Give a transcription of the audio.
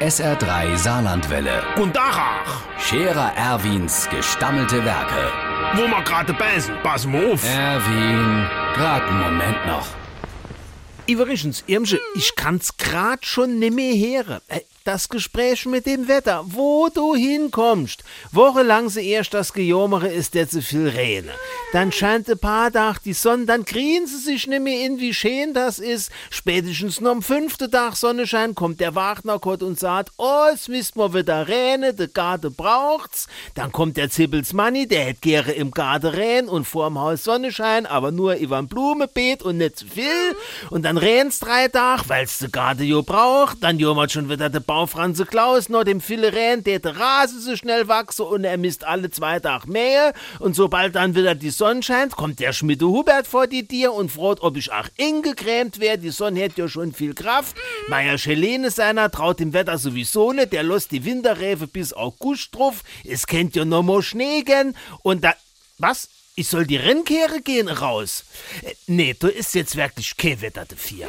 SR3 Saarlandwelle. Und Dachach, Scherer Erwins gestammelte Werke. wo wir gerade beißen, pass mal auf. Erwin, grad einen Moment noch. Übrigens, Irmsche, ich kann's grad schon nimmer hören. Das Gespräch mit dem Wetter, wo du hinkommst. Wochenlang sie erst das Gejomere ist der zu viel Rene. Dann scheint ein paar Tag die Sonne, dann kriegen sie sich nimmer in, wie schön das ist. Spätestens nur am fünften Tag Sonnenschein kommt der Wagnerkott und sagt, oh, es müsst mal wieder Räne, der Garten braucht's. Dann kommt der Zippels Manni, der hätt gerne im Garten Rän und vorm Haus Sonnenschein, aber nur überm Blumenbeet und nicht zu viel. Und dann rähn's drei Tag, weil's der Garten jo braucht. Dann jommert schon wieder der Bau Franze Klaus noch dem viele Rän, der der Rasen so schnell wachse und er misst alle zwei Tag mehr. Und sobald dann wieder die Sonne scheint, kommt der Schmiede Hubert vor die Tier und fragt, ob ich auch ingegrämt wär. Die Sonne hätt ja schon viel Kraft. Meier Schelene seiner traut dem Wetter sowieso nicht. Der lässt die Winterräfe bis August drauf. Es kennt ja noch mal Schnee gehen. Und da... Was? Ich soll die Rennkehre gehen raus? Äh, nee, du ist jetzt wirklich kein Wetter dafür.